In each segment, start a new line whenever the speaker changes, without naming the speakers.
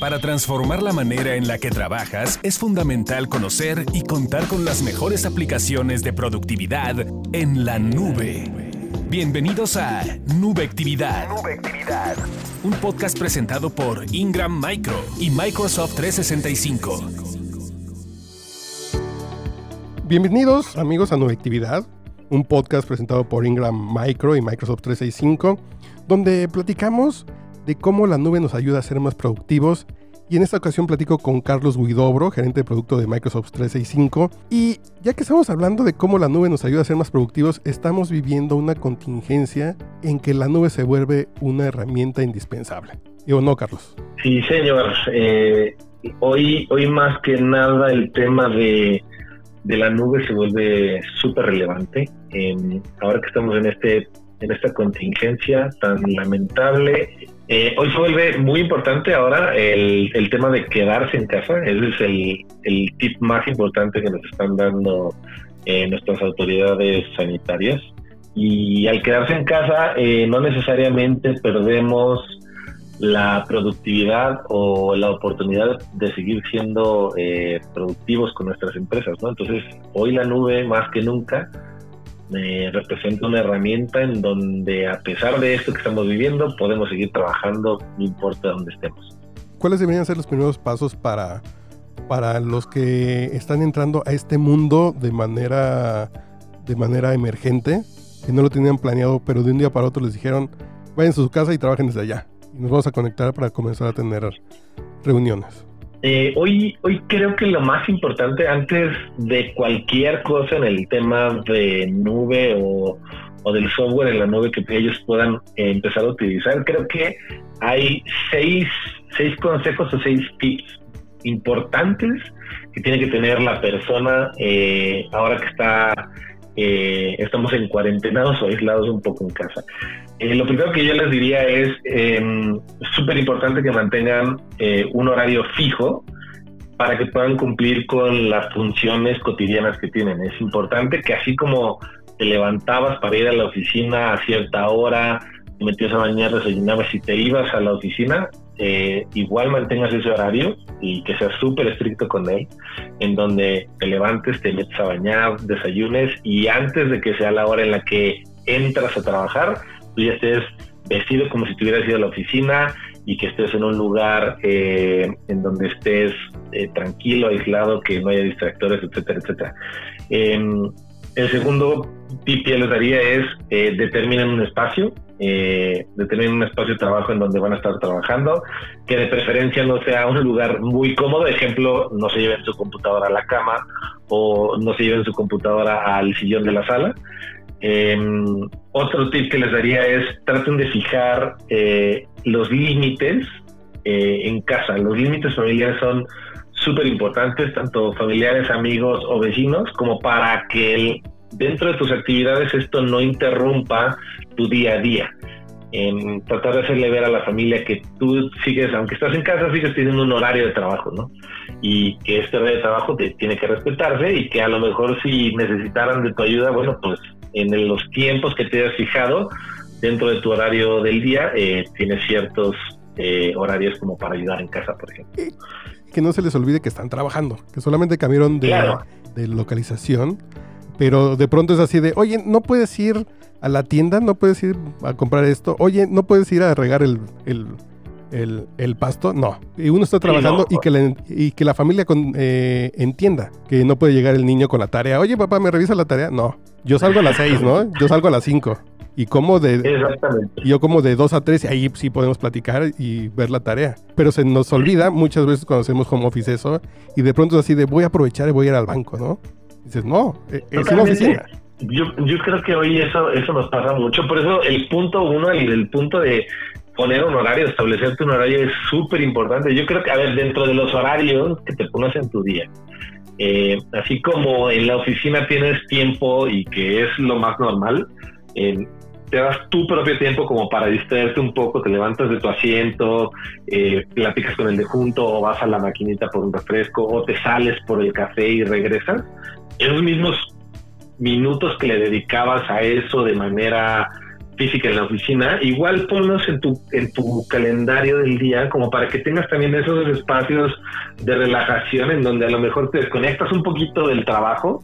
Para transformar la manera en la que trabajas, es fundamental conocer y contar con las mejores aplicaciones de productividad en la nube. Bienvenidos a Nubectividad. Nubectividad. Un podcast presentado por Ingram Micro y Microsoft 365.
Bienvenidos amigos a Nubectividad, un podcast presentado por Ingram Micro y Microsoft 365, donde platicamos de cómo la nube nos ayuda a ser más productivos. Y en esta ocasión platico con Carlos Guidobro, gerente de producto de Microsoft 365. Y ya que estamos hablando de cómo la nube nos ayuda a ser más productivos, estamos viviendo una contingencia en que la nube se vuelve una herramienta indispensable. ¿Y o no, Carlos?
Sí, señor. Eh, hoy, hoy más que nada el tema de, de la nube se vuelve súper relevante. ahora que estamos en este en esta contingencia tan lamentable. Eh, hoy se vuelve muy importante ahora el, tema de quedarse en casa. Ese es el, tip más importante que nos están dando eh, nuestras autoridades sanitarias. Y al quedarse en casa, eh, no necesariamente perdemos la productividad o la oportunidad de seguir siendo productivos con nuestras empresas. ¿no? Entonces, hoy la nube más que nunca representa una herramienta en donde a pesar de esto que estamos viviendo podemos seguir trabajando no importa dónde estemos.
¿Cuáles deberían ser los primeros pasos para, para los que están entrando a este mundo de manera, de manera emergente, que no lo tenían planeado, pero de un día para otro les dijeron, vayan a su casa y trabajen desde allá? Y nos vamos a conectar para comenzar a tener reuniones.
Eh, hoy, hoy creo que lo más importante antes de cualquier cosa en el tema de nube o, del software en la nube que ellos puedan eh, empezar a utilizar, creo que hay seis, seis consejos o seis tips importantes que tiene que tener la persona eh, ahora que está estamos en cuarentenados o aislados un poco en casa. Eh, lo primero que yo les diría es em, súper importante que mantengan eh, un horario fijo para que puedan cumplir con las funciones cotidianas que tienen. Es importante que así como te levantabas para ir a la oficina a cierta hora, metías a bañar, desayunabas y te ibas a la oficina, eh, igual mantengas ese horario y que seas súper estricto con él, en donde te levantes, te metes a bañar, desayunes y antes de que sea la hora en la que entras a trabajar, tú ya estés vestido como si tuvieras ido a la oficina y que estés en un lugar eh, en donde estés eh, tranquilo, aislado, que no haya distractores, etcétera, etcétera. Em, el segundo tip que les daría es eh, determinen un espacio, eh, determinen un espacio de trabajo en donde van a estar trabajando, que de preferencia no sea un lugar muy cómodo, ejemplo, no se lleven su computadora a la cama o no se lleven su computadora al sillón de la sala, Em, otro tip que les daría es traten de fijar eh, los límites eh, en casa. Los límites familiares son súper importantes, tanto familiares, amigos o vecinos, como para que dentro de tus actividades esto no interrumpa tu día a día. En tratar de hacerle ver a la familia que tú sigues, aunque estás en casa, sigues teniendo un horario de trabajo, ¿no? Y que este horario de trabajo te tiene que respetarse y que a lo mejor si necesitaran de tu ayuda, bueno, pues en los tiempos que te has fijado dentro de tu horario del día, eh, tienes ciertos eh, horarios como para ayudar en casa, por ejemplo.
Que no se les olvide que están trabajando, que solamente cambiaron de, de localización, pero de pronto es así de, oye, no puedes ir a la tienda, no puedes ir a comprar esto, oye, no puedes ir a regar el, el, pasto, no. Y uno está trabajando y, que la, y que la familia eh, entienda que no puede llegar el niño con la tarea. Oye, papá, ¿me revisa la tarea? No. Yo salgo a las seis, ¿no? Yo salgo a las cinco. Y como de... Exactamente. Yo como de dos a tres ahí sí podemos platicar y ver la tarea. Pero se nos olvida muchas veces cuando hacemos home office eso y de pronto es así de voy a aprovechar y voy a ir al banco, ¿no? Dices, no, es una oficina.
Yo, yo creo que hoy eso, eso nos pasa mucho. Por eso el punto uno, el, el punto de poner un horario, establecerte un horario es súper importante. Yo creo que, a ver, dentro de los horarios que te pones en tu día, eh, así como en la oficina tienes tiempo y que es lo más normal, eh, te das tu propio tiempo como para distraerte un poco, te levantas de tu asiento, eh, platicas con el de junto o vas a la maquinita por un refresco o te sales por el café y regresas. Esos mismos minutos que le dedicabas a eso de manera física en la oficina, igual ponlos en tu, en tu calendario del día como para que tengas también esos espacios de relajación en donde a lo mejor te desconectas un poquito del trabajo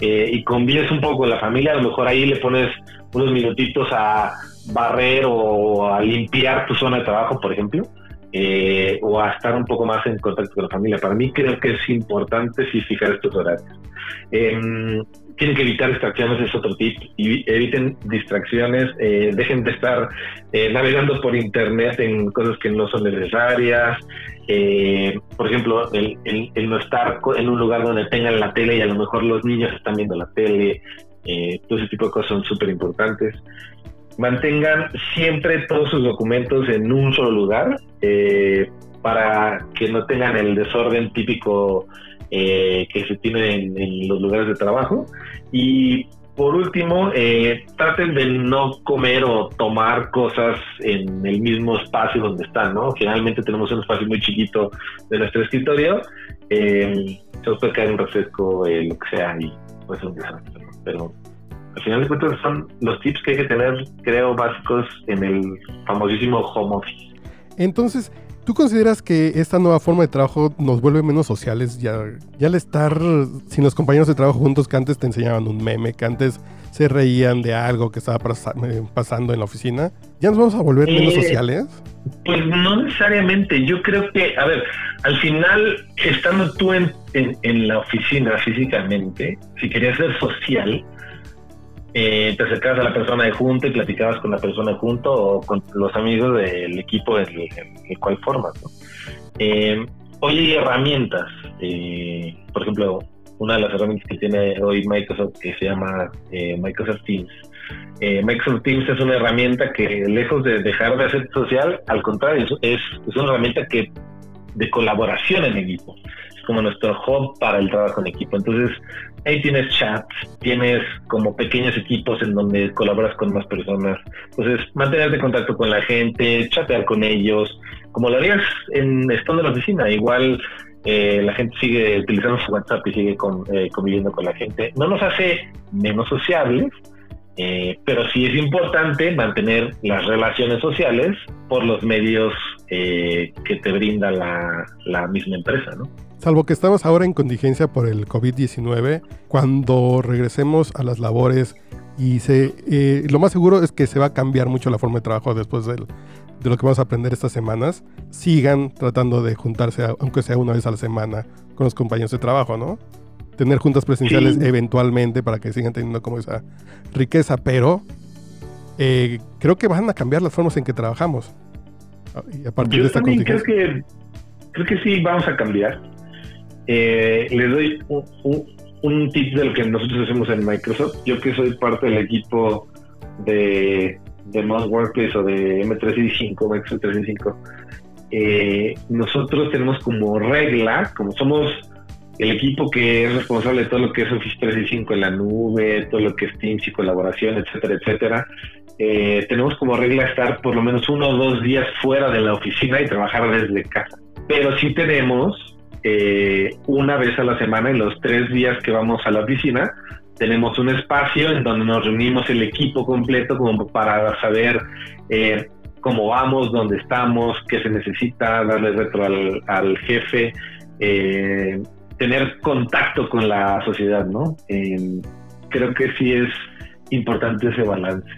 eh, y convives un poco con la familia, a lo mejor ahí le pones unos minutitos a barrer o a limpiar tu zona de trabajo, por ejemplo, eh, o a estar un poco más en contacto con la familia. Para mí creo que es importante sí fijar estos horarios. Em, tienen que evitar distracciones, es otro tip. Y eviten distracciones, eh, dejen de estar eh, navegando por internet en cosas que no son necesarias. Eh, por ejemplo, el, no estar en un lugar donde tengan la tele y a lo mejor los niños están viendo la tele. todo ese tipo de cosas son súper importantes. Mantengan siempre todos sus documentos en un solo lugar para que no tengan el desorden típico eh, que se tiene en, los lugares de trabajo. Y por último, eh, traten de no comer o tomar cosas en el mismo espacio donde están, ¿no? Generalmente tenemos un espacio muy chiquito de nuestro escritorio, eh, se os puede caer un refresco, eh, lo que sea, y puede ser un desastre, Pero al final de cuentas son los tips que hay que tener, creo, básicos en el famosísimo home office.
Entonces, ¿Tú consideras que esta nueva forma de trabajo nos vuelve menos sociales? Ya, ya al estar sin los compañeros de trabajo juntos que antes te enseñaban un meme, que antes se reían de algo que estaba eh, pasando en la oficina, ¿ya nos vamos a volver menos eh, sociales?
Pues no necesariamente. Yo creo que, a ver, al final, estando tú en, en la oficina físicamente, si querías ser social, eh, te acercabas a la persona de junto y platicabas con la persona de junto o con los amigos del equipo en el, cual formas. Eh, hoy hay herramientas, eh, por ejemplo, una de las herramientas que tiene hoy Microsoft que se llama Microsoft Teams. Microsoft Teams es una herramienta que lejos de dejar de hacer social, al contrario, es, es una herramienta que de colaboración en equipo. Como nuestro hub para el trabajo en equipo. Entonces, ahí tienes chats, tienes como pequeños equipos en donde colaboras con más personas. Entonces, mantenerte en contacto con la gente, chatear con ellos, como lo harías en estando en la oficina. Igual eh, la gente sigue utilizando su WhatsApp y sigue eh, conviviendo con la gente. No nos hace menos sociables, eh, pero sí es importante mantener las relaciones sociales por los medios eh, que te brinda la, misma empresa, ¿no?
Salvo que estamos ahora en contingencia por el COVID-19, cuando regresemos a las labores y se, eh, lo más seguro es que se va a cambiar mucho la forma de trabajo después de lo que vamos a aprender estas semanas, sigan tratando de juntarse, aunque sea una vez a la semana, con los compañeros de trabajo, ¿no? tener juntas presenciales eventualmente para que sigan teniendo como esa riqueza, pero eh, creo que van a cambiar las formas en que trabajamos.
Y a partir de esta también creo que, creo que sí vamos a cambiar. Eh, les doy un, tip de lo que nosotros hacemos en Microsoft. Yo que soy parte del equipo de, de Mouse Workplace o de M365, Microsoft 365, eh, nosotros tenemos como regla, como somos el equipo que es responsable de todo lo que es Office 365 en la nube, todo lo que es Teams y colaboración, etcétera, etcétera, eh, tenemos como regla estar por lo menos uno o dos días fuera de la oficina y trabajar desde casa. Pero sí tenemos eh, una vez a la semana, en los tres días que vamos a la oficina, tenemos un espacio en donde nos reunimos el equipo completo como para saber eh, cómo vamos, dónde estamos, qué se necesita, darle retro al, jefe, eh, tener contacto con la sociedad, ¿no? creo que sí es importante ese balance.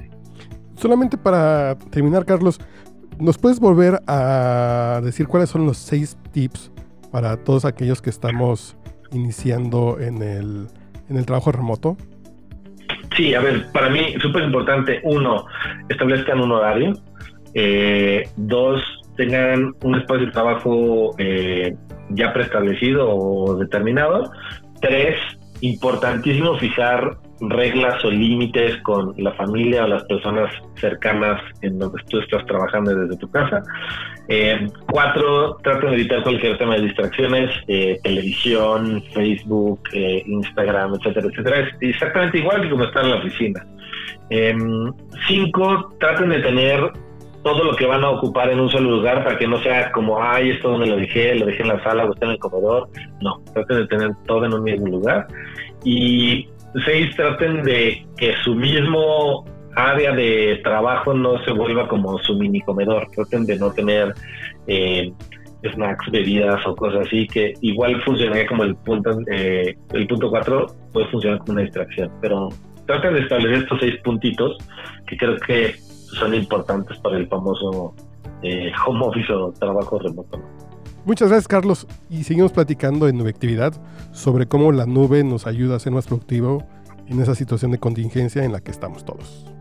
Solamente para terminar, Carlos, ¿nos puedes volver a decir cuáles son los seis tips para todos aquellos que estamos iniciando en el, en el trabajo remoto?
Sí, a ver, para mí súper importante, uno, establezcan un horario, eh, dos, tengan un espacio de trabajo eh, ya preestablecido o determinado. Tres, importantísimo fijar reglas o límites con la familia o las personas cercanas en donde tú estás trabajando desde tu casa. Eh, cuatro, traten de evitar cualquier tema de distracciones, eh, televisión, Facebook, eh, Instagram, etcétera, etcétera. Es exactamente igual que como estar en la oficina. Em, cinco, traten de tener todo lo que van a ocupar en un solo lugar para que no sea como, ay, esto donde lo dejé, lo dejé en la sala o está en el comedor. No, traten de tener todo en un mismo lugar. Y seis, traten de que su mismo área de trabajo no se vuelva como su mini comedor. Traten de no tener eh, snacks, bebidas o cosas así, que igual funcionaría como el punto, eh, el punto 4 puede funcionar como una distracción, pero traten de establecer estos seis puntitos que creo que son importantes para el famoso eh, home office o trabajo remoto.
Muchas gracias Carlos y seguimos platicando en Nubectividad sobre cómo la nube nos ayuda a ser más productivo en esa situación de contingencia en la que estamos todos.